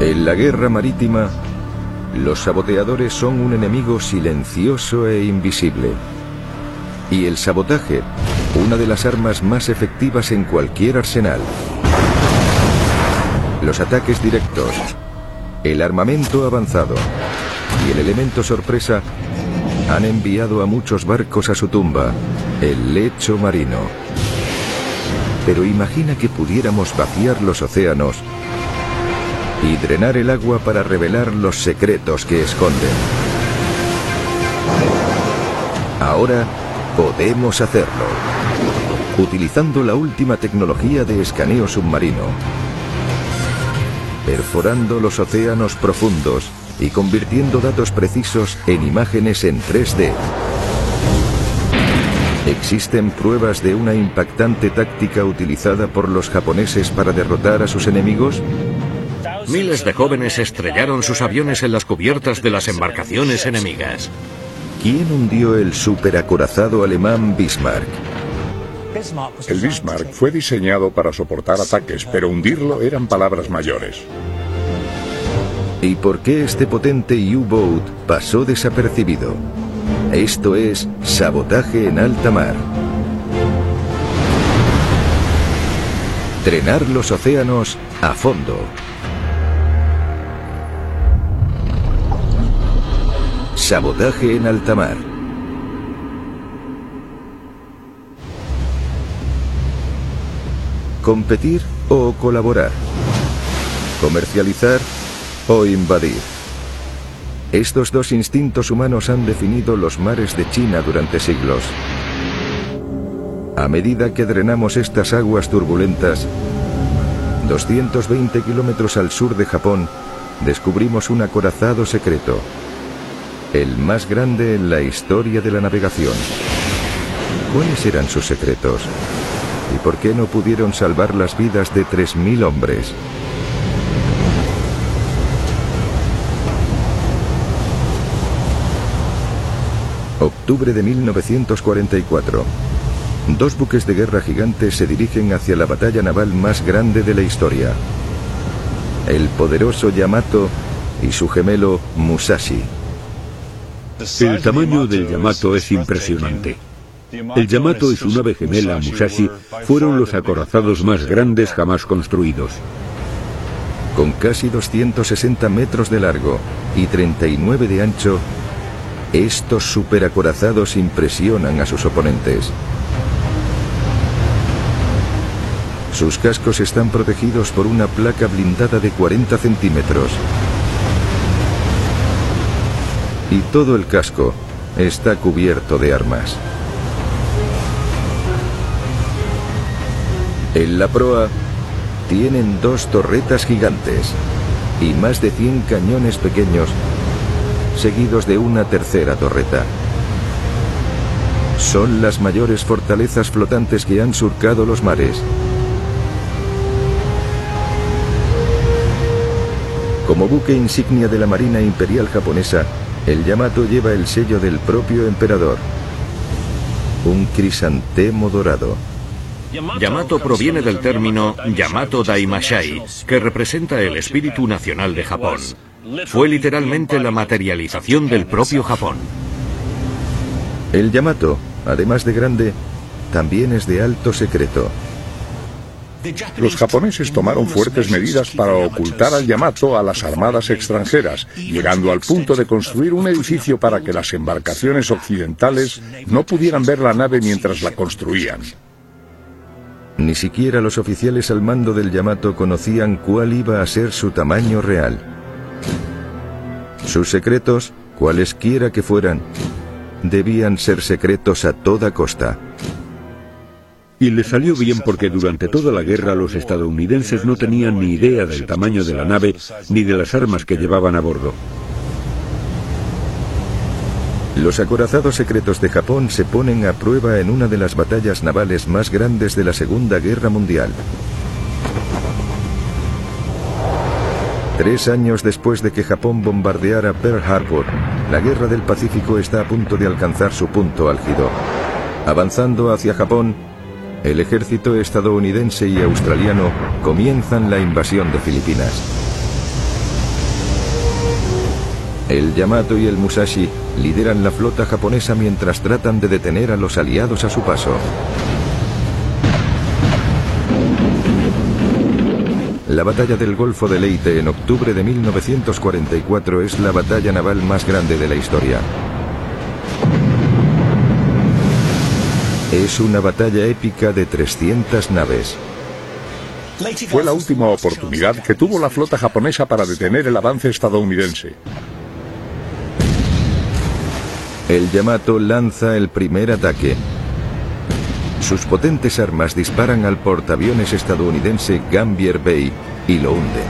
En la guerra marítima, los saboteadores son un enemigo silencioso e invisible. Y el sabotaje, una de las armas más efectivas en cualquier arsenal. Los ataques directos, el armamento avanzado y el elemento sorpresa han enviado a muchos barcos a su tumba, el lecho marino. Pero imagina que pudiéramos vaciar los océanos y drenar el agua para revelar los secretos que esconden. Ahora podemos hacerlo, utilizando la última tecnología de escaneo submarino, perforando los océanos profundos y convirtiendo datos precisos en imágenes en 3D. ¿Existen pruebas de una impactante táctica utilizada por los japoneses para derrotar a sus enemigos? Miles de jóvenes estrellaron sus aviones en las cubiertas de las embarcaciones enemigas. ¿Quién hundió el superacorazado alemán Bismarck? El Bismarck fue diseñado para soportar ataques, pero hundirlo eran palabras mayores. ¿Y por qué este potente U-Boat pasó desapercibido? Esto es sabotaje en alta mar. Trenar los océanos a fondo. Sabotaje en alta mar. Competir o colaborar. Comercializar o invadir. Estos dos instintos humanos han definido los mares de China durante siglos. A medida que drenamos estas aguas turbulentas, 220 kilómetros al sur de Japón, descubrimos un acorazado secreto, el más grande en la historia de la navegación. ¿Cuáles eran sus secretos? ¿Y por qué no pudieron salvar las vidas de 3.000 hombres? Octubre de 1944. Dos buques de guerra gigantes se dirigen hacia la batalla naval más grande de la historia. El poderoso Yamato y su gemelo Musashi. El tamaño del Yamato es impresionante. El Yamato y su nave gemela Musashi fueron los acorazados más grandes jamás construidos. Con casi 260 metros de largo y 39 de ancho, estos superacorazados impresionan a sus oponentes. Sus cascos están protegidos por una placa blindada de 40 centímetros. Y todo el casco está cubierto de armas. En la proa tienen dos torretas gigantes y más de 100 cañones pequeños seguidos de una tercera torreta. Son las mayores fortalezas flotantes que han surcado los mares. Como buque insignia de la Marina Imperial japonesa, el Yamato lleva el sello del propio emperador. Un crisantemo dorado. Yamato proviene del término Yamato Daimashai, que representa el espíritu nacional de Japón. Fue literalmente la materialización del propio Japón. El Yamato, además de grande, también es de alto secreto. Los japoneses tomaron fuertes medidas para ocultar al Yamato a las armadas extranjeras, llegando al punto de construir un edificio para que las embarcaciones occidentales no pudieran ver la nave mientras la construían. Ni siquiera los oficiales al mando del Yamato conocían cuál iba a ser su tamaño real. Sus secretos, cualesquiera que fueran, debían ser secretos a toda costa. Y le salió bien porque durante toda la guerra los estadounidenses no tenían ni idea del tamaño de la nave ni de las armas que llevaban a bordo. Los acorazados secretos de Japón se ponen a prueba en una de las batallas navales más grandes de la Segunda Guerra Mundial. Tres años después de que Japón bombardeara Pearl Harbor, la Guerra del Pacífico está a punto de alcanzar su punto álgido. Avanzando hacia Japón, el ejército estadounidense y australiano comienzan la invasión de Filipinas. El Yamato y el Musashi lideran la flota japonesa mientras tratan de detener a los aliados a su paso. La batalla del Golfo de Leyte en octubre de 1944 es la batalla naval más grande de la historia. Es una batalla épica de 300 naves. Fue la última oportunidad que tuvo la flota japonesa para detener el avance estadounidense. El Yamato lanza el primer ataque. Sus potentes armas disparan al portaaviones estadounidense Gambier Bay y lo hunden.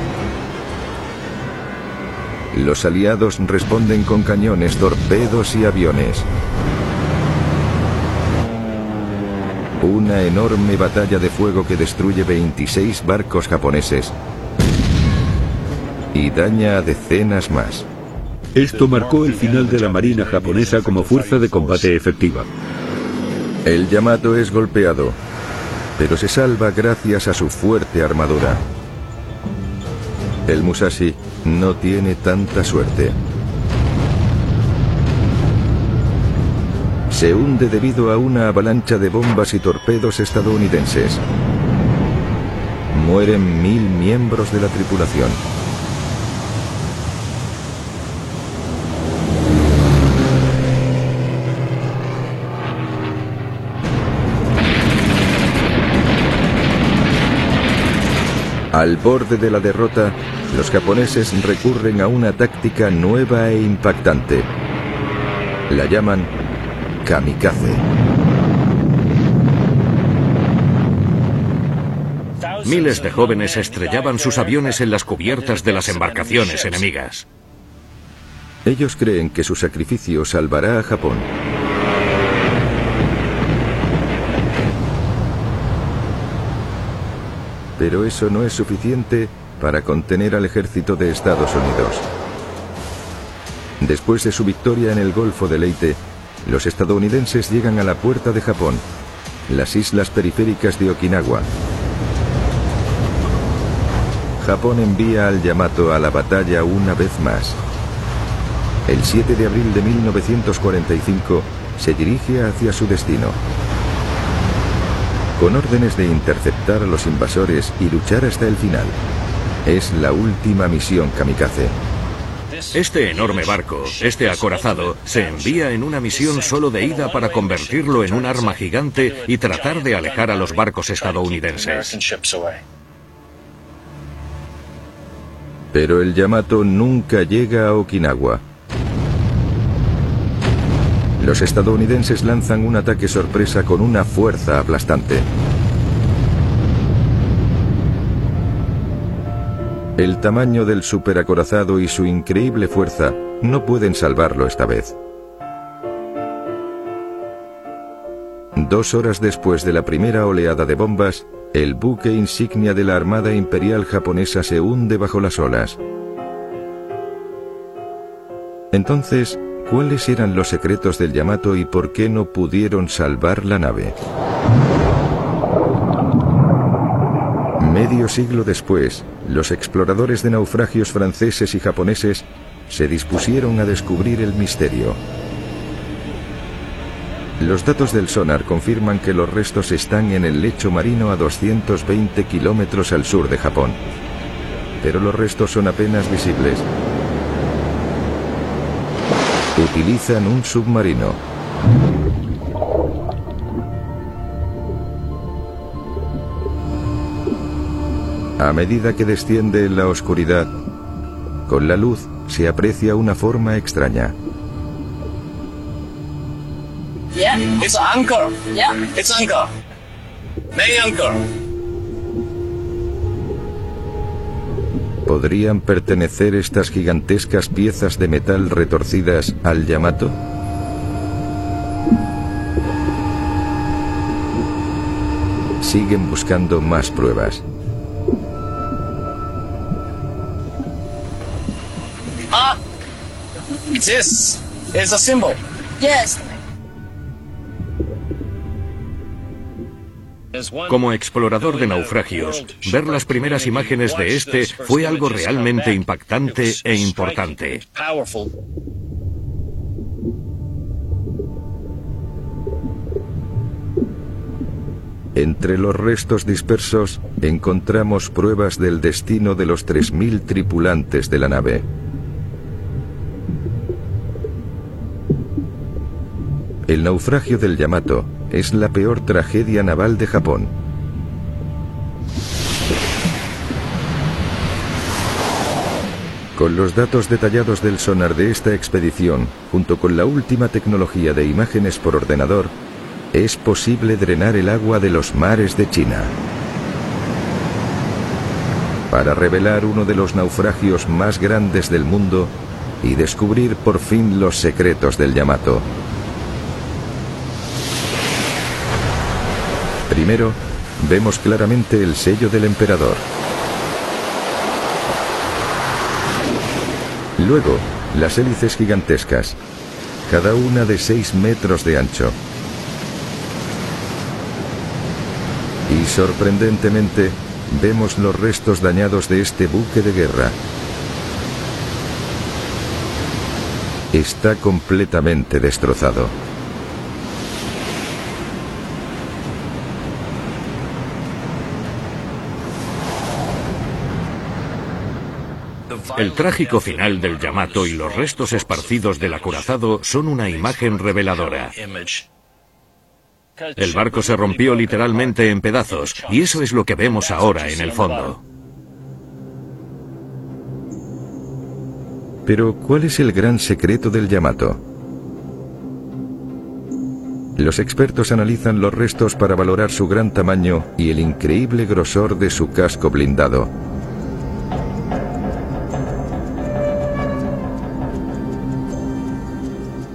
Los aliados responden con cañones, torpedos y aviones. Una enorme batalla de fuego que destruye 26 barcos japoneses y daña a decenas más. Esto marcó el final de la Marina japonesa como fuerza de combate efectiva. El Yamato es golpeado, pero se salva gracias a su fuerte armadura. El Musashi no tiene tanta suerte. Se hunde debido a una avalancha de bombas y torpedos estadounidenses. Mueren mil miembros de la tripulación. Al borde de la derrota, los japoneses recurren a una táctica nueva e impactante. La llaman Kamikaze. Miles de jóvenes estrellaban sus aviones en las cubiertas de las embarcaciones enemigas. Ellos creen que su sacrificio salvará a Japón. Pero eso no es suficiente para contener al ejército de Estados Unidos. Después de su victoria en el Golfo de Leyte, los estadounidenses llegan a la puerta de Japón, las islas periféricas de Okinawa. Japón envía al Yamato a la batalla una vez más. El 7 de abril de 1945 se dirige hacia su destino. Con órdenes de interceptar a los invasores y luchar hasta el final. Es la última misión kamikaze. Este enorme barco, este acorazado, se envía en una misión solo de ida para convertirlo en un arma gigante y tratar de alejar a los barcos estadounidenses. Pero el Yamato nunca llega a Okinawa. Los estadounidenses lanzan un ataque sorpresa con una fuerza aplastante. El tamaño del superacorazado y su increíble fuerza no pueden salvarlo esta vez. Dos horas después de la primera oleada de bombas, el buque insignia de la Armada Imperial japonesa se hunde bajo las olas. Entonces, ¿cuáles eran los secretos del Yamato y por qué no pudieron salvar la nave? Medio siglo después, los exploradores de naufragios franceses y japoneses se dispusieron a descubrir el misterio. Los datos del sonar confirman que los restos están en el lecho marino a 220 kilómetros al sur de Japón. Pero los restos son apenas visibles. Utilizan un submarino. A medida que desciende en la oscuridad, con la luz se aprecia una forma extraña. Yeah, it's an anchor. Yeah, it's anchor. Main anchor. ¿Podrían pertenecer estas gigantescas piezas de metal retorcidas al Yamato? Siguen buscando más pruebas. This is a symbol. Yes. Como explorador de naufragios, ver las primeras imágenes de este fue algo realmente impactante e importante. Entre los restos dispersos encontramos pruebas del destino de los 3.000 tripulantes de la nave. El naufragio del Yamato es la peor tragedia naval de Japón. Con los datos detallados del sonar de esta expedición, junto con la última tecnología de imágenes por ordenador, es posible drenar el agua de los mares de China. Para revelar uno de los naufragios más grandes del mundo y descubrir por fin los secretos del Yamato. Primero, vemos claramente el sello del emperador. Luego, las hélices gigantescas, cada una de 6 metros de ancho. Y sorprendentemente, vemos los restos dañados de este buque de guerra. Está completamente destrozado. El trágico final del Yamato y los restos esparcidos del acorazado son una imagen reveladora. El barco se rompió literalmente en pedazos y eso es lo que vemos ahora en el fondo. Pero, ¿cuál es el gran secreto del Yamato? Los expertos analizan los restos para valorar su gran tamaño y el increíble grosor de su casco blindado.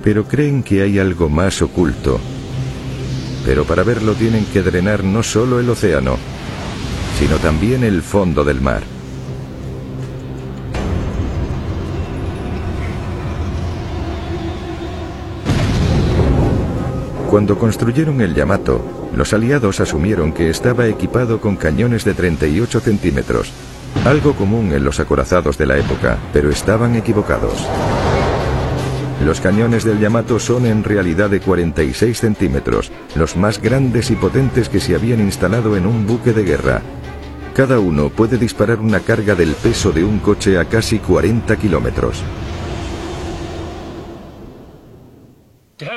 Pero creen que hay algo más oculto. Pero para verlo tienen que drenar no solo el océano, sino también el fondo del mar. Cuando construyeron el Yamato, los aliados asumieron que estaba equipado con cañones de 38 centímetros, algo común en los acorazados de la época, pero estaban equivocados. Los cañones del Yamato son en realidad de 46 centímetros, los más grandes y potentes que se habían instalado en un buque de guerra. Cada uno puede disparar una carga del peso de un coche a casi 40 kilómetros.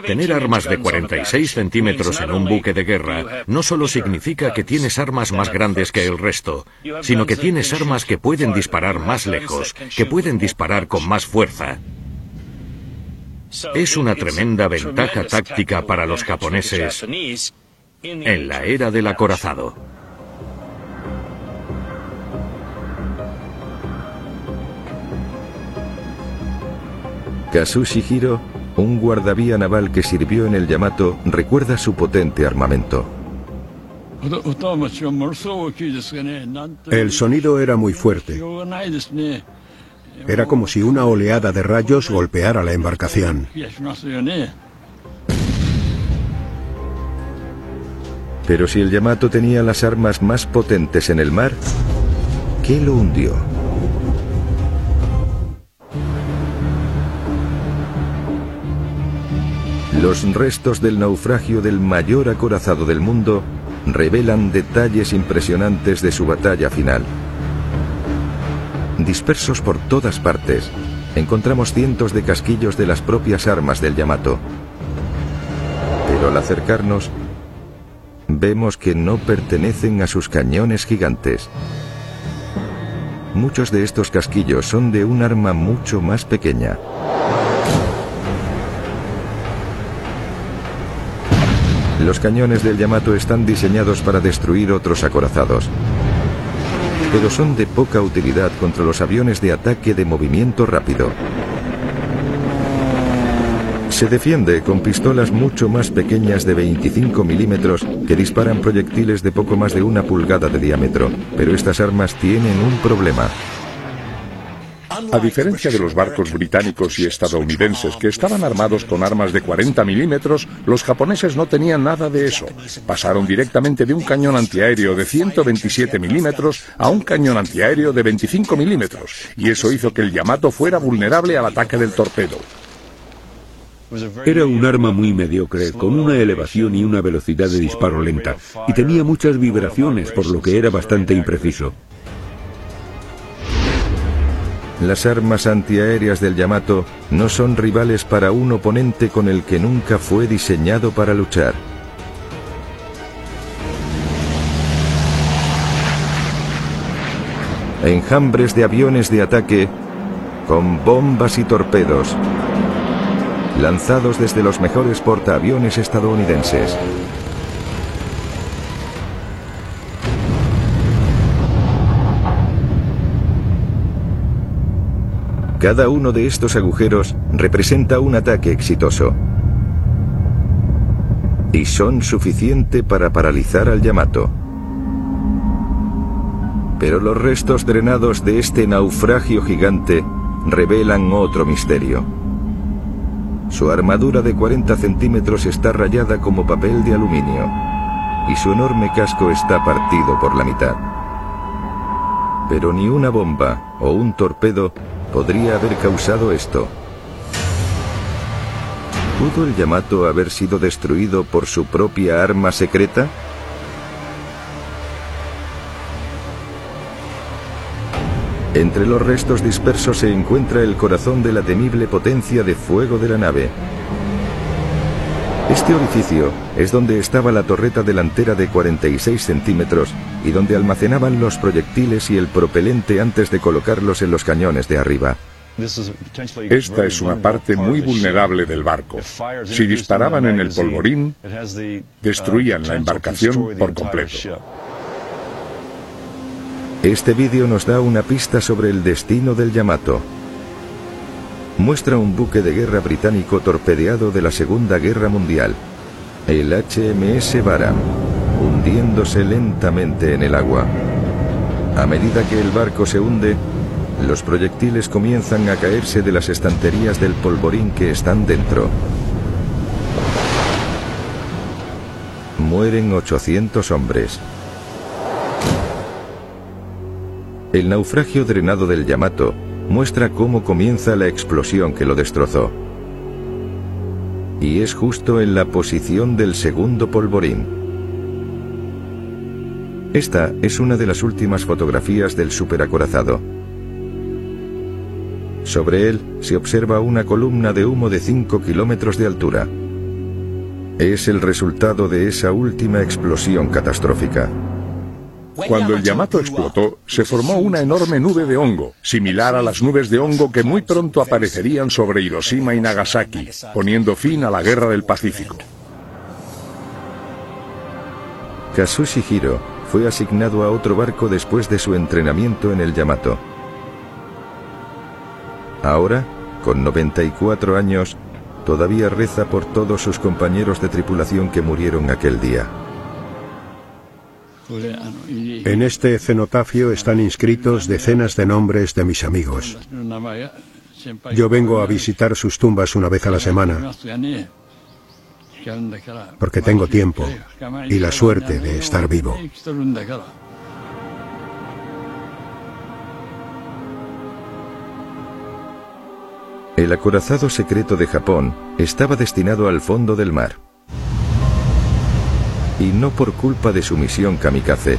Tener armas de 46 centímetros en un buque de guerra no solo significa que tienes armas más grandes que el resto, sino que tienes armas que pueden disparar más lejos, que pueden disparar con más fuerza. Es una tremenda ventaja táctica para los japoneses en la era del acorazado. Kazushi Hiro, un guardavía naval que sirvió en el Yamato, recuerda su potente armamento. El sonido era muy fuerte. Era como si una oleada de rayos golpeara la embarcación. Pero si el Yamato tenía las armas más potentes en el mar, ¿qué lo hundió? Los restos del naufragio del mayor acorazado del mundo revelan detalles impresionantes de su batalla final. Dispersos por todas partes, encontramos cientos de casquillos de las propias armas del Yamato. Pero al acercarnos, vemos que no pertenecen a sus cañones gigantes. Muchos de estos casquillos son de un arma mucho más pequeña. Los cañones del Yamato están diseñados para destruir otros acorazados, pero son de poca utilidad contra los aviones de ataque de movimiento rápido. Se defiende con pistolas mucho más pequeñas de 25 milímetros que disparan proyectiles de poco más de una pulgada de diámetro, pero estas armas tienen un problema. A diferencia de los barcos británicos y estadounidenses que estaban armados con armas de 40 milímetros, los japoneses no tenían nada de eso. Pasaron directamente de un cañón antiaéreo de 127 milímetros a un cañón antiaéreo de 25 milímetros, y eso hizo que el Yamato fuera vulnerable al ataque del torpedo. Era un arma muy mediocre, con una elevación y una velocidad de disparo lenta, y tenía muchas vibraciones, por lo que era bastante impreciso. Las armas antiaéreas del Yamato no son rivales para un oponente con el que nunca fue diseñado para luchar. Enjambres de aviones de ataque con bombas y torpedos, lanzados desde los mejores portaaviones estadounidenses. Cada uno de estos agujeros representa un ataque exitoso. Y son suficiente para paralizar al Yamato. Pero los restos drenados de este naufragio gigante revelan otro misterio. Su armadura de 40 centímetros está rayada como papel de aluminio y su enorme casco está partido por la mitad. Pero ni una bomba o un torpedo podría haber causado esto. ¿Pudo el Yamato haber sido destruido por su propia arma secreta? Entre los restos dispersos se encuentra el corazón de la temible potencia de fuego de la nave. Este orificio es donde estaba la torreta delantera de 46 centímetros y donde almacenaban los proyectiles y el propelente antes de colocarlos en los cañones de arriba. Esta es una parte muy vulnerable del barco. Si disparaban en el polvorín, destruían la embarcación por completo. Este vídeo nos da una pista sobre el destino del Yamato. Muestra un buque de guerra británico torpedeado de la Segunda Guerra Mundial, el HMS Baram, hundiéndose lentamente en el agua. A medida que el barco se hunde, los proyectiles comienzan a caerse de las estanterías del polvorín que están dentro. Mueren 800 hombres. El naufragio drenado del Yamato muestra cómo comienza la explosión que lo destrozó. Y es justo en la posición del segundo polvorín. Esta es una de las últimas fotografías del superacorazado. Sobre él se observa una columna de humo de 5 kilómetros de altura. Es el resultado de esa última explosión catastrófica. Cuando el Yamato explotó, se formó una enorme nube de hongo, similar a las nubes de hongo que muy pronto aparecerían sobre Hiroshima y Nagasaki, poniendo fin a la Guerra del Pacífico. Kazushi Hiro fue asignado a otro barco después de su entrenamiento en el Yamato. Ahora, con 94 años, todavía reza por todos sus compañeros de tripulación que murieron aquel día. En este cenotafio están inscritos decenas de nombres de mis amigos. Yo vengo a visitar sus tumbas una vez a la semana, porque tengo tiempo y la suerte de estar vivo. El acorazado secreto de Japón estaba destinado al fondo del mar y no por culpa de su misión kamikaze,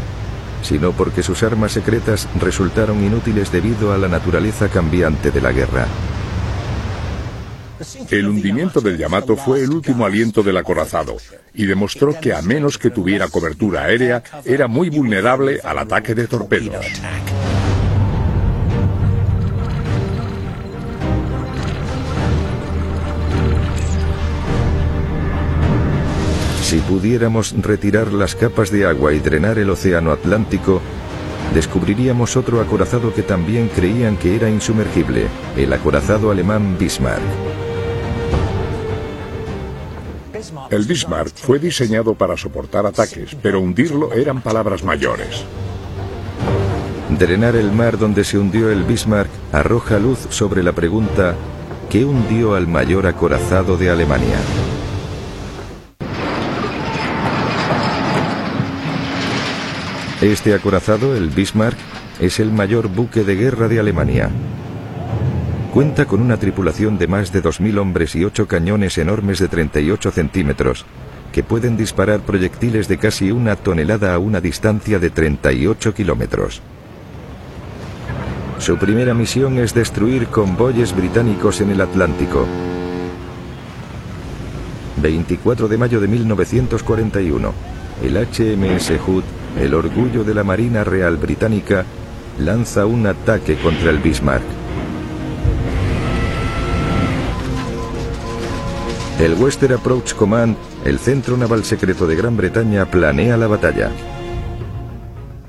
sino porque sus armas secretas resultaron inútiles debido a la naturaleza cambiante de la guerra. El hundimiento del Yamato fue el último aliento del acorazado y demostró que a menos que tuviera cobertura aérea, era muy vulnerable al ataque de torpedos. Si pudiéramos retirar las capas de agua y drenar el océano Atlántico, descubriríamos otro acorazado que también creían que era insumergible, el acorazado alemán Bismarck. El Bismarck fue diseñado para soportar ataques, pero hundirlo eran palabras mayores. Drenar el mar donde se hundió el Bismarck arroja luz sobre la pregunta ¿qué hundió al mayor acorazado de Alemania? Este acorazado, el Bismarck, es el mayor buque de guerra de Alemania. Cuenta con una tripulación de más de 2.000 hombres y ocho cañones enormes de 38 centímetros, que pueden disparar proyectiles de casi una tonelada a una distancia de 38 kilómetros. Su primera misión es destruir convoyes británicos en el Atlántico. 24 de mayo de 1941, el HMS Hood, el orgullo de la Marina Real Británica, lanza un ataque contra el Bismarck. El Western Approach Command, el centro naval secreto de Gran Bretaña, planea la batalla.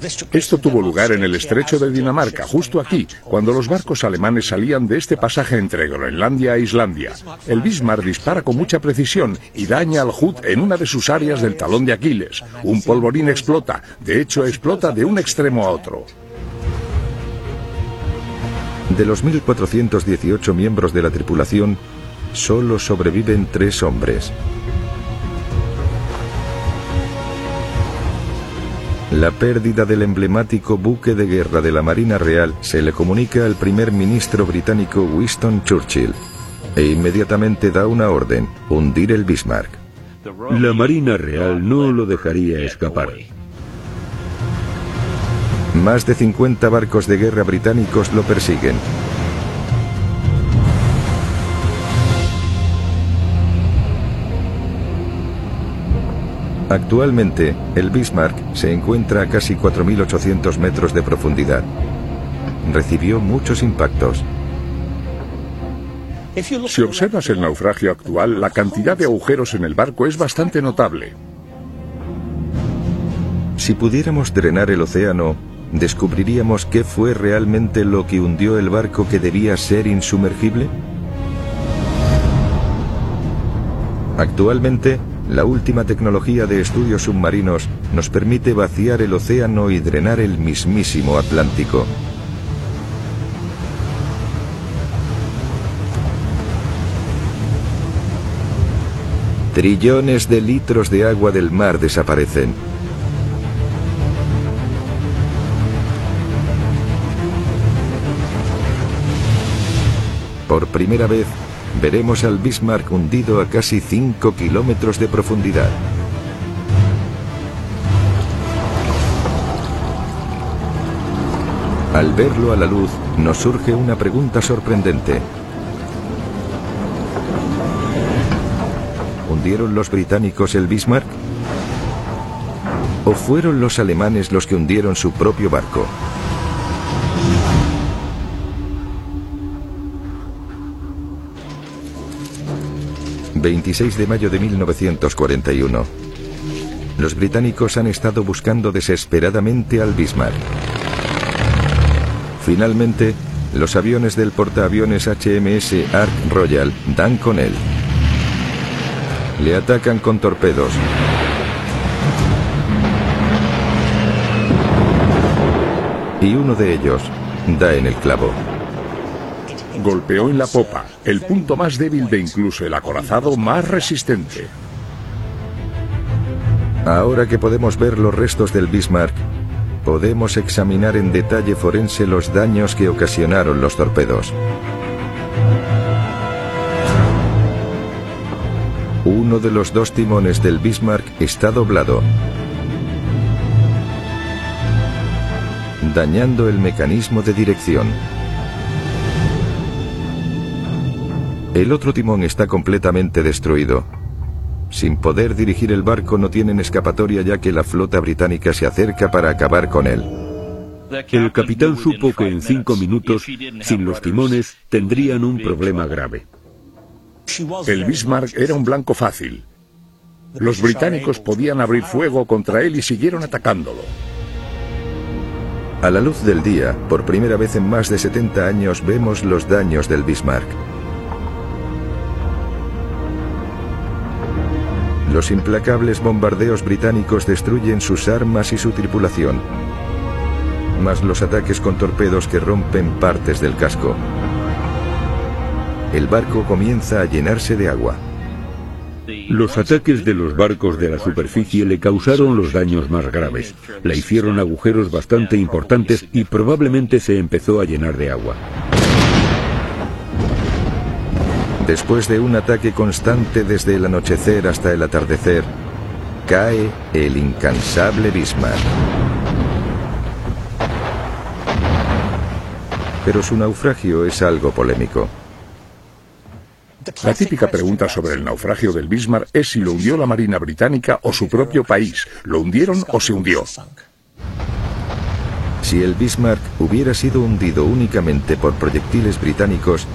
Esto tuvo lugar en el estrecho de Dinamarca, justo aquí, cuando los barcos alemanes salían de este pasaje entre Groenlandia e Islandia. El Bismarck dispara con mucha precisión y daña al Hood en una de sus áreas del talón de Aquiles. Un polvorín explota, de hecho explota de un extremo a otro. De los 1.418 miembros de la tripulación, solo sobreviven tres hombres. La pérdida del emblemático buque de guerra de la Marina Real se le comunica al primer ministro británico Winston Churchill e inmediatamente da una orden, hundir el Bismarck. La Marina Real no lo dejaría escapar. Más de 50 barcos de guerra británicos lo persiguen. Actualmente, el Bismarck se encuentra a casi 4.800 metros de profundidad. Recibió muchos impactos. Si observas el naufragio actual, la cantidad de agujeros en el barco es bastante notable. Si pudiéramos drenar el océano, descubriríamos qué fue realmente lo que hundió el barco que debía ser insumergible. Actualmente, la última tecnología de estudios submarinos nos permite vaciar el océano y drenar el mismísimo Atlántico. Trillones de litros de agua del mar desaparecen. Por primera vez, veremos al Bismarck hundido a casi 5 kilómetros de profundidad. Al verlo a la luz, nos surge una pregunta sorprendente. ¿Hundieron los británicos el Bismarck? ¿O fueron los alemanes los que hundieron su propio barco? 26 de mayo de 1941. Los británicos han estado buscando desesperadamente al Bismarck. Finalmente, los aviones del portaaviones HMS Ark Royal dan con él. Le atacan con torpedos. Y uno de ellos da en el clavo golpeó en la popa, el punto más débil de incluso el acorazado más resistente. Ahora que podemos ver los restos del Bismarck, podemos examinar en detalle forense los daños que ocasionaron los torpedos. Uno de los dos timones del Bismarck está doblado, dañando el mecanismo de dirección. El otro timón está completamente destruido. Sin poder dirigir el barco no tienen escapatoria ya que la flota británica se acerca para acabar con él. El capitán supo que en cinco minutos, sin los timones, tendrían un problema grave. El Bismarck era un blanco fácil. Los británicos podían abrir fuego contra él y siguieron atacándolo. A la luz del día, por primera vez en más de 70 años vemos los daños del Bismarck. Los implacables bombardeos británicos destruyen sus armas y su tripulación. más los ataques con torpedos que rompen partes del casco. El barco comienza a llenarse de agua. Los ataques de los barcos de la superficie le causaron los daños más graves. Le hicieron agujeros bastante importantes y probablemente se empezó a llenar de agua. Después de un ataque constante desde el anochecer hasta el atardecer, cae el incansable Bismarck. Pero su naufragio es algo polémico. La típica pregunta sobre el naufragio del Bismarck es si lo hundió la Marina Británica o su propio país. ¿Lo hundieron o se hundió? Si el Bismarck hubiera sido hundido únicamente por proyectiles británicos,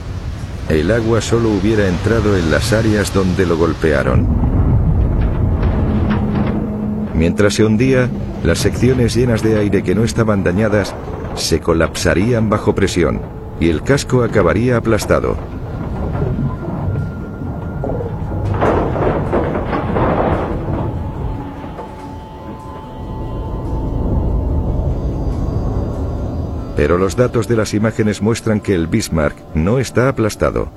el agua solo hubiera entrado en las áreas donde lo golpearon. Mientras se hundía, las secciones llenas de aire que no estaban dañadas se colapsarían bajo presión y el casco acabaría aplastado. Pero los datos de las imágenes muestran que el Bismarck no está aplastado.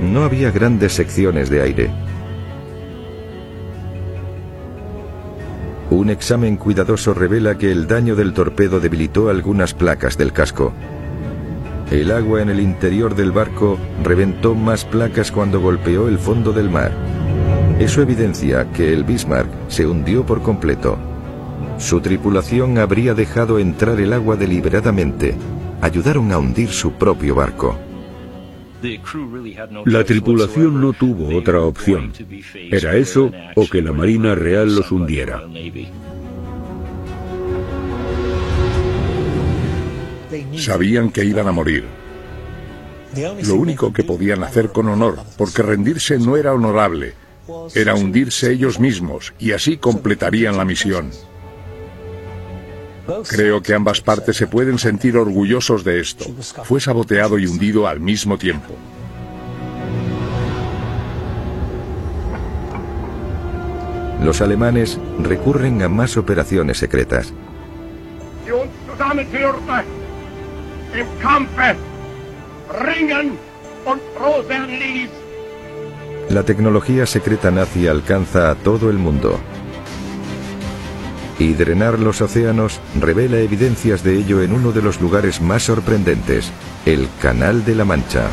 No había grandes secciones de aire. Un examen cuidadoso revela que el daño del torpedo debilitó algunas placas del casco. El agua en el interior del barco reventó más placas cuando golpeó el fondo del mar. Eso evidencia que el Bismarck se hundió por completo. Su tripulación habría dejado entrar el agua deliberadamente. Ayudaron a hundir su propio barco. La tripulación no tuvo otra opción. Era eso o que la Marina Real los hundiera. Sabían que iban a morir. Lo único que podían hacer con honor, porque rendirse no era honorable, era hundirse ellos mismos y así completarían la misión. Creo que ambas partes se pueden sentir orgullosos de esto. Fue saboteado y hundido al mismo tiempo. Los alemanes recurren a más operaciones secretas. La tecnología secreta nazi alcanza a todo el mundo y drenar los océanos revela evidencias de ello en uno de los lugares más sorprendentes, el Canal de la Mancha.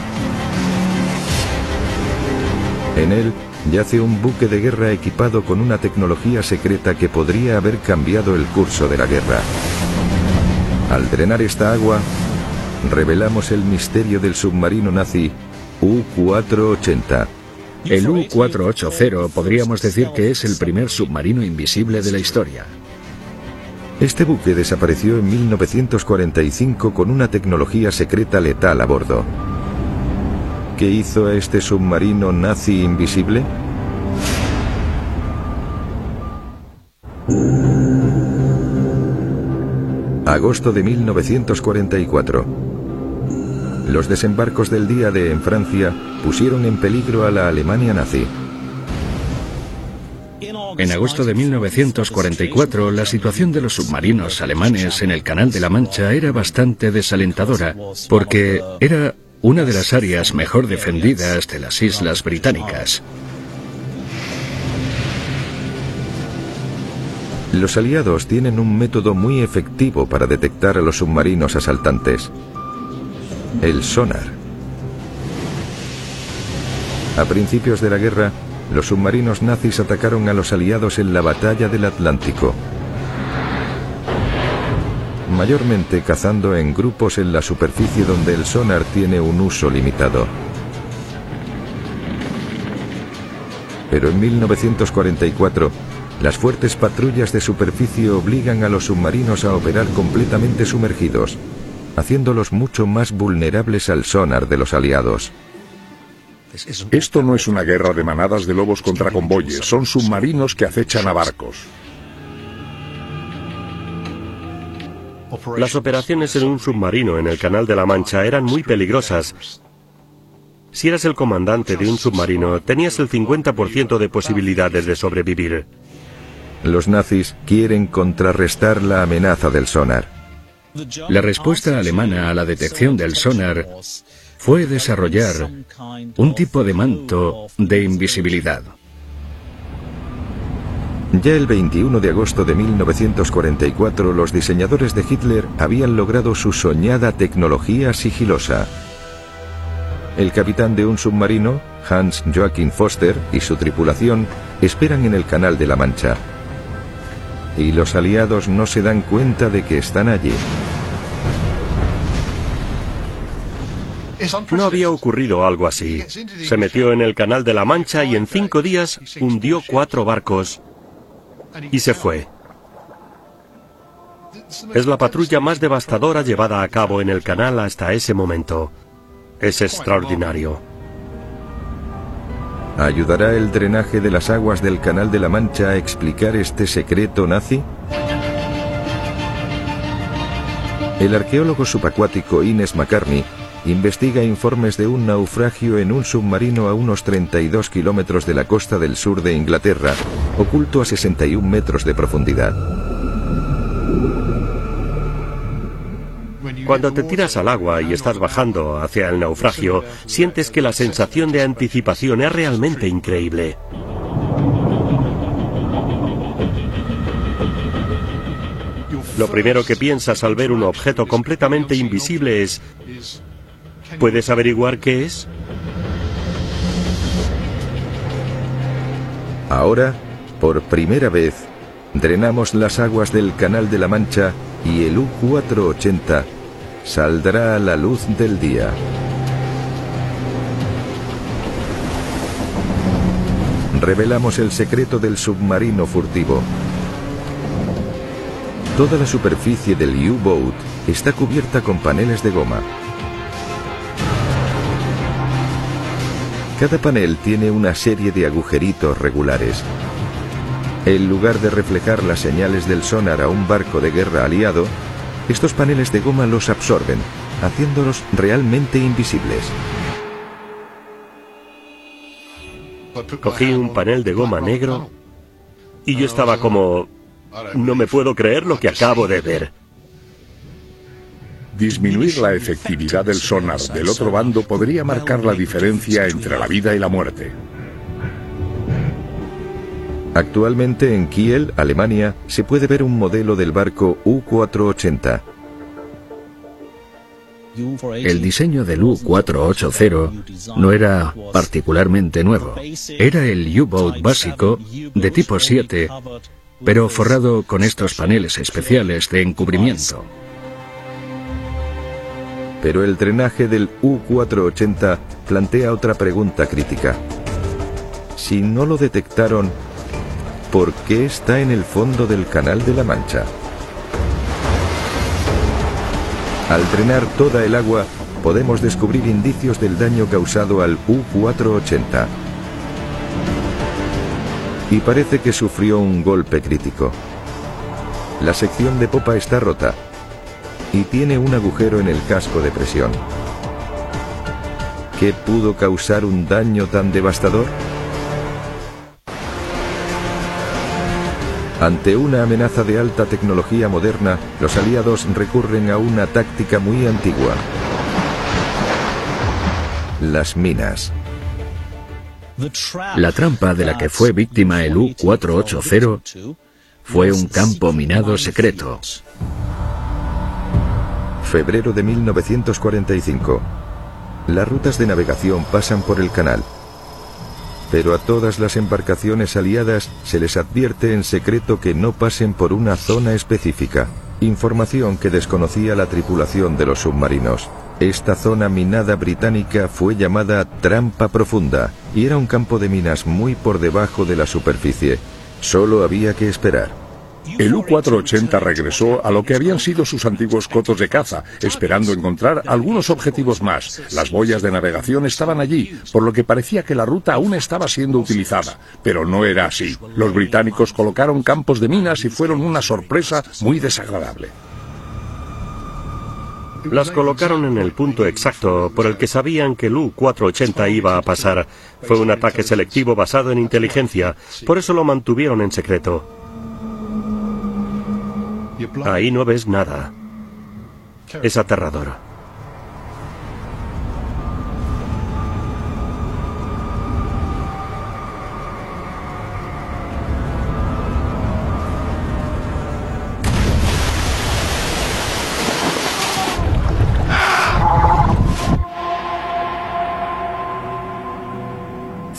En él yace un buque de guerra equipado con una tecnología secreta que podría haber cambiado el curso de la guerra. Al drenar esta agua, revelamos el misterio del submarino nazi U-480. El U-480 podríamos decir que es el primer submarino invisible de la historia. Este buque desapareció en 1945 con una tecnología secreta letal a bordo. ¿Qué hizo a este submarino nazi invisible? Agosto de 1944. Los desembarcos del día de en Francia pusieron en peligro a la Alemania nazi. En agosto de 1944, la situación de los submarinos alemanes en el Canal de la Mancha era bastante desalentadora, porque era una de las áreas mejor defendidas de las islas británicas. Los aliados tienen un método muy efectivo para detectar a los submarinos asaltantes. El sonar. A principios de la guerra, los submarinos nazis atacaron a los aliados en la batalla del Atlántico, mayormente cazando en grupos en la superficie donde el sonar tiene un uso limitado. Pero en 1944, las fuertes patrullas de superficie obligan a los submarinos a operar completamente sumergidos, haciéndolos mucho más vulnerables al sonar de los aliados. Esto no es una guerra de manadas de lobos contra convoyes, son submarinos que acechan a barcos. Las operaciones en un submarino en el Canal de la Mancha eran muy peligrosas. Si eras el comandante de un submarino, tenías el 50% de posibilidades de sobrevivir. Los nazis quieren contrarrestar la amenaza del sonar. La respuesta alemana a la detección del sonar fue desarrollar un tipo de manto de invisibilidad. Ya el 21 de agosto de 1944 los diseñadores de Hitler habían logrado su soñada tecnología sigilosa. El capitán de un submarino, Hans Joachim Foster, y su tripulación esperan en el Canal de la Mancha. Y los aliados no se dan cuenta de que están allí. No había ocurrido algo así. Se metió en el Canal de la Mancha y en cinco días hundió cuatro barcos y se fue. Es la patrulla más devastadora llevada a cabo en el canal hasta ese momento. Es extraordinario. ¿Ayudará el drenaje de las aguas del Canal de la Mancha a explicar este secreto nazi? El arqueólogo subacuático Ines McCartney investiga informes de un naufragio en un submarino a unos 32 kilómetros de la costa del sur de Inglaterra, oculto a 61 metros de profundidad. Cuando te tiras al agua y estás bajando hacia el naufragio, sientes que la sensación de anticipación es realmente increíble. Lo primero que piensas al ver un objeto completamente invisible es, ¿puedes averiguar qué es? Ahora, por primera vez, drenamos las aguas del Canal de la Mancha y el U-480 saldrá a la luz del día. Revelamos el secreto del submarino furtivo. Toda la superficie del U-Boat está cubierta con paneles de goma. Cada panel tiene una serie de agujeritos regulares. En lugar de reflejar las señales del sonar a un barco de guerra aliado, estos paneles de goma los absorben, haciéndolos realmente invisibles. Cogí un panel de goma negro y yo estaba como... No me puedo creer lo que acabo de ver. Disminuir la efectividad del sonar del otro bando podría marcar la diferencia entre la vida y la muerte. Actualmente en Kiel, Alemania, se puede ver un modelo del barco U-480. El diseño del U-480 no era particularmente nuevo. Era el U-Boat básico de tipo 7, pero forrado con estos paneles especiales de encubrimiento. Pero el drenaje del U-480 plantea otra pregunta crítica. Si no lo detectaron, ¿por qué está en el fondo del Canal de la Mancha? Al drenar toda el agua, podemos descubrir indicios del daño causado al U-480. Y parece que sufrió un golpe crítico. La sección de popa está rota y tiene un agujero en el casco de presión. ¿Qué pudo causar un daño tan devastador? Ante una amenaza de alta tecnología moderna, los aliados recurren a una táctica muy antigua. Las minas. La trampa de la que fue víctima el U-480 fue un campo minado secreto. Febrero de 1945. Las rutas de navegación pasan por el canal pero a todas las embarcaciones aliadas se les advierte en secreto que no pasen por una zona específica, información que desconocía la tripulación de los submarinos. Esta zona minada británica fue llamada Trampa Profunda y era un campo de minas muy por debajo de la superficie. Solo había que esperar. El U-480 regresó a lo que habían sido sus antiguos cotos de caza, esperando encontrar algunos objetivos más. Las boyas de navegación estaban allí, por lo que parecía que la ruta aún estaba siendo utilizada, pero no era así. Los británicos colocaron campos de minas y fueron una sorpresa muy desagradable. Las colocaron en el punto exacto por el que sabían que el U-480 iba a pasar. Fue un ataque selectivo basado en inteligencia, por eso lo mantuvieron en secreto. Ahí no ves nada. Es aterrador.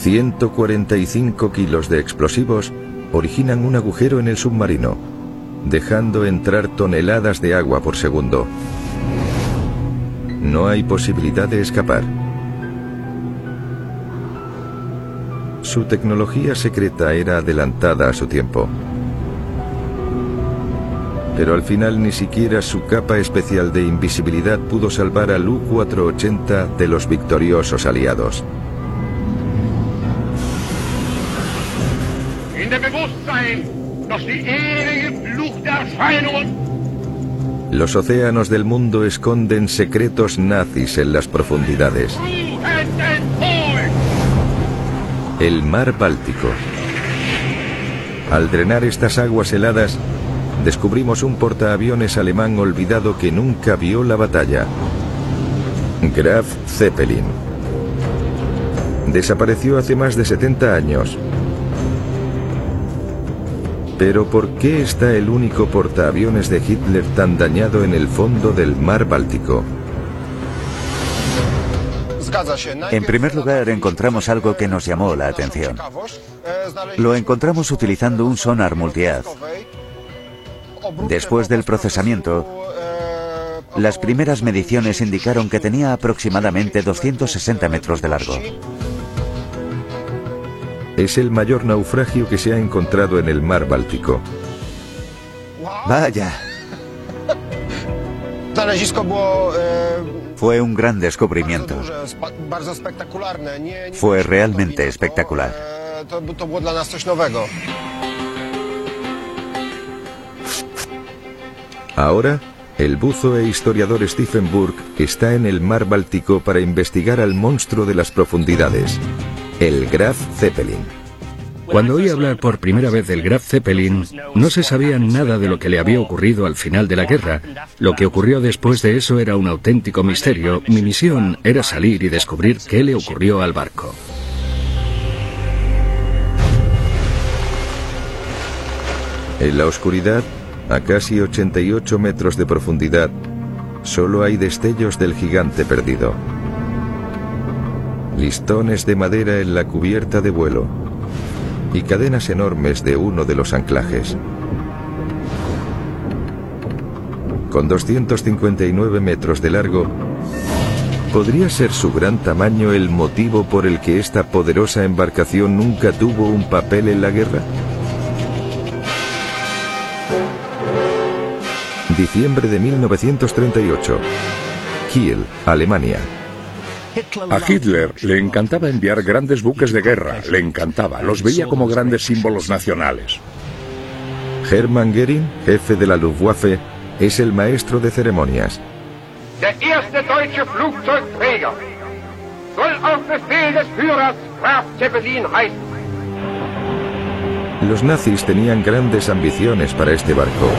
...145 kilos de explosivos originan un agujero en el submarino, dejando entrar toneladas de agua por segundo. No hay posibilidad de escapar. Su tecnología secreta era adelantada a su tiempo. Pero al final ni siquiera su capa especial de invisibilidad pudo salvar al U-480 de los victoriosos aliados. Los océanos del mundo esconden secretos nazis en las profundidades. El mar Báltico. Al drenar estas aguas heladas, descubrimos un portaaviones alemán olvidado que nunca vio la batalla. Graf Zeppelin. Desapareció hace más de 70 años, pero ¿por qué está el único portaaviones de Hitler tan dañado en el fondo del mar Báltico? En primer lugar, encontramos algo que nos llamó la atención. Lo encontramos utilizando un sonar multihaz. Después del procesamiento, las primeras mediciones indicaron que tenía aproximadamente 260 metros de largo. Es el mayor naufragio que se ha encontrado en el mar Báltico. Vaya. Fue un gran descubrimiento. Fue realmente espectacular. Ahora, el buzo e historiador Stephen Burke está en el mar Báltico para investigar al monstruo de las profundidades. El Graf Zeppelin. Cuando oí hablar por primera vez del Graf Zeppelin, no se sabía nada de lo que le había ocurrido al final de la guerra. Lo que ocurrió después de eso era un auténtico misterio. Mi misión era salir y descubrir qué le ocurrió al barco. En la oscuridad, a casi 88 metros de profundidad, solo hay destellos del gigante perdido listones de madera en la cubierta de vuelo y cadenas enormes de uno de los anclajes. Con 259 metros de largo, ¿podría ser su gran tamaño el motivo por el que esta poderosa embarcación nunca tuvo un papel en la guerra? Diciembre de 1938. Kiel, Alemania. A Hitler le encantaba enviar grandes buques de guerra, le encantaba, los veía como grandes símbolos nacionales. Hermann Göring, jefe de la Luftwaffe, es el maestro de ceremonias. Los nazis tenían grandes ambiciones para este barco.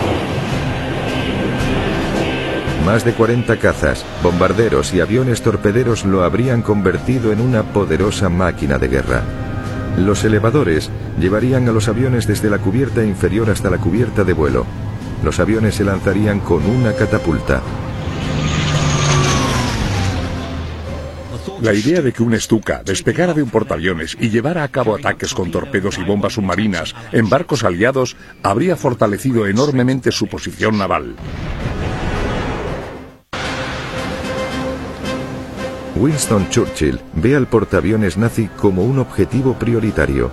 Más de 40 cazas, bombarderos y aviones torpederos lo habrían convertido en una poderosa máquina de guerra. Los elevadores llevarían a los aviones desde la cubierta inferior hasta la cubierta de vuelo. Los aviones se lanzarían con una catapulta. La idea de que un Stuka despegara de un portaaviones y llevara a cabo ataques con torpedos y bombas submarinas en barcos aliados habría fortalecido enormemente su posición naval. Winston Churchill ve al portaaviones nazi como un objetivo prioritario.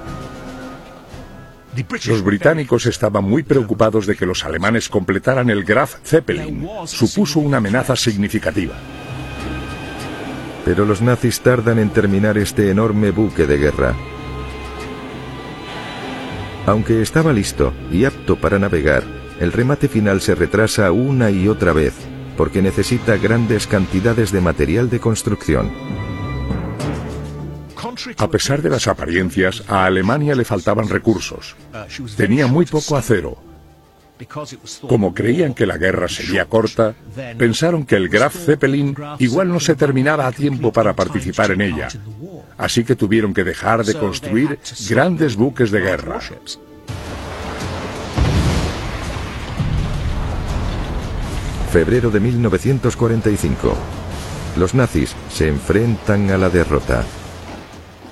Los británicos estaban muy preocupados de que los alemanes completaran el Graf Zeppelin. Supuso una amenaza significativa. Pero los nazis tardan en terminar este enorme buque de guerra. Aunque estaba listo y apto para navegar, el remate final se retrasa una y otra vez porque necesita grandes cantidades de material de construcción. A pesar de las apariencias, a Alemania le faltaban recursos. Tenía muy poco acero. Como creían que la guerra sería corta, pensaron que el Graf Zeppelin igual no se terminaba a tiempo para participar en ella. Así que tuvieron que dejar de construir grandes buques de guerra. Febrero de 1945. Los nazis se enfrentan a la derrota.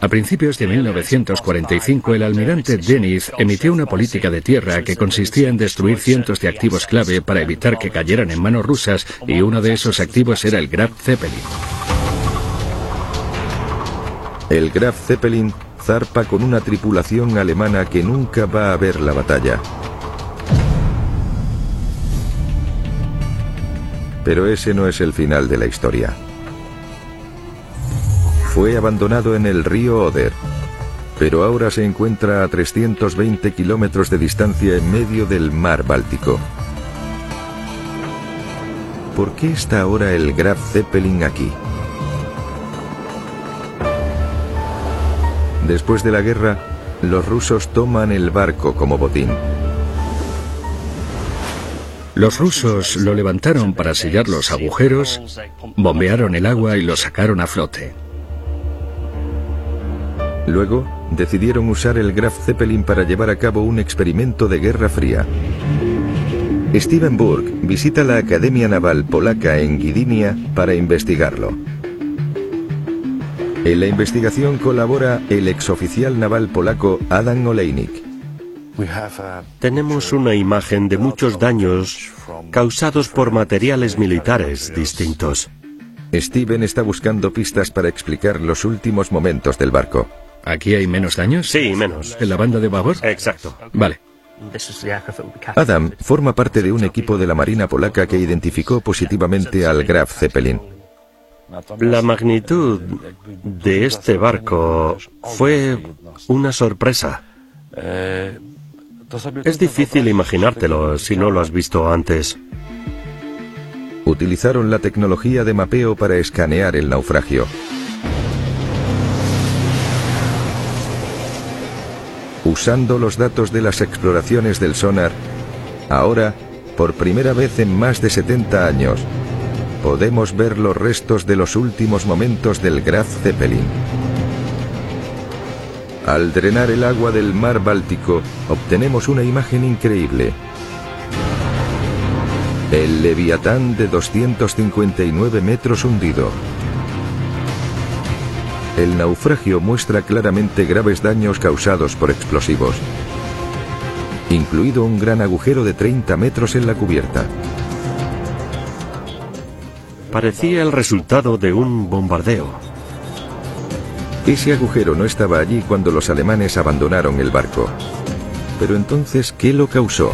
A principios de 1945, el almirante Deniz emitió una política de tierra que consistía en destruir cientos de activos clave para evitar que cayeran en manos rusas y uno de esos activos era el Graf Zeppelin. El Graf Zeppelin zarpa con una tripulación alemana que nunca va a ver la batalla. Pero ese no es el final de la historia fue abandonado en el río Oder, pero ahora se encuentra a 320 kilómetros de distancia en medio del mar Báltico. ¿Por qué está ahora el Graf Zeppelin aquí? Después de la guerra, los rusos toman el barco como botín. Los rusos lo levantaron para sellar los agujeros, bombearon el agua y lo sacaron a flote. Luego, decidieron usar el Graf Zeppelin para llevar a cabo un experimento de Guerra Fría. Steven Burke visita la Academia Naval Polaca en Gdynia para investigarlo. En la investigación colabora el exoficial naval polaco Adam Olejnik. Tenemos una imagen de muchos daños causados por materiales militares distintos. Steven está buscando pistas para explicar los últimos momentos del barco. ¿Aquí hay menos daños? Sí, menos. ¿En la banda de babor? Exacto. Vale. Adam forma parte de un equipo de la Marina polaca que identificó positivamente al Graf Zeppelin. La magnitud de este barco fue una sorpresa. Es difícil imaginártelo si no lo has visto antes. Utilizaron la tecnología de mapeo para escanear el naufragio. Usando los datos de las exploraciones del sonar, ahora, por primera vez en más de 70 años, podemos ver los restos de los últimos momentos del Graf Zeppelin. Al drenar el agua del mar Báltico, obtenemos una imagen increíble. El Leviatán de 259 metros hundido. El naufragio muestra claramente graves daños causados por explosivos, incluido un gran agujero de 30 metros en la cubierta. Parecía el resultado de un bombardeo. Ese agujero no estaba allí cuando los alemanes abandonaron el barco. Pero entonces, ¿qué lo causó?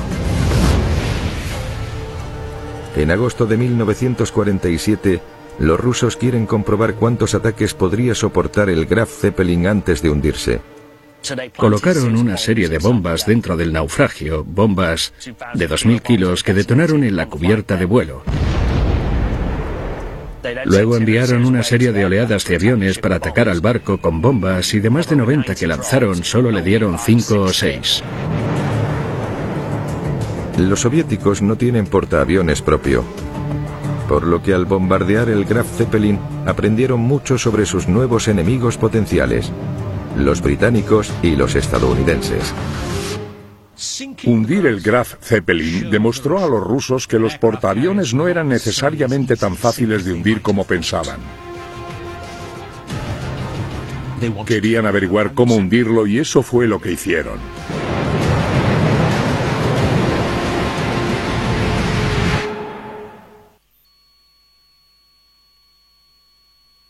En agosto de 1947, los rusos quieren comprobar cuántos ataques podría soportar el Graf Zeppelin antes de hundirse. Colocaron una serie de bombas dentro del naufragio, bombas de 2.000 kilos que detonaron en la cubierta de vuelo. Luego enviaron una serie de oleadas de aviones para atacar al barco con bombas y de más de 90 que lanzaron solo le dieron 5 o 6. Los soviéticos no tienen portaaviones propio, por lo que al bombardear el Graf Zeppelin aprendieron mucho sobre sus nuevos enemigos potenciales, los británicos y los estadounidenses. Hundir el Graf Zeppelin demostró a los rusos que los portaaviones no eran necesariamente tan fáciles de hundir como pensaban. Querían averiguar cómo hundirlo y eso fue lo que hicieron.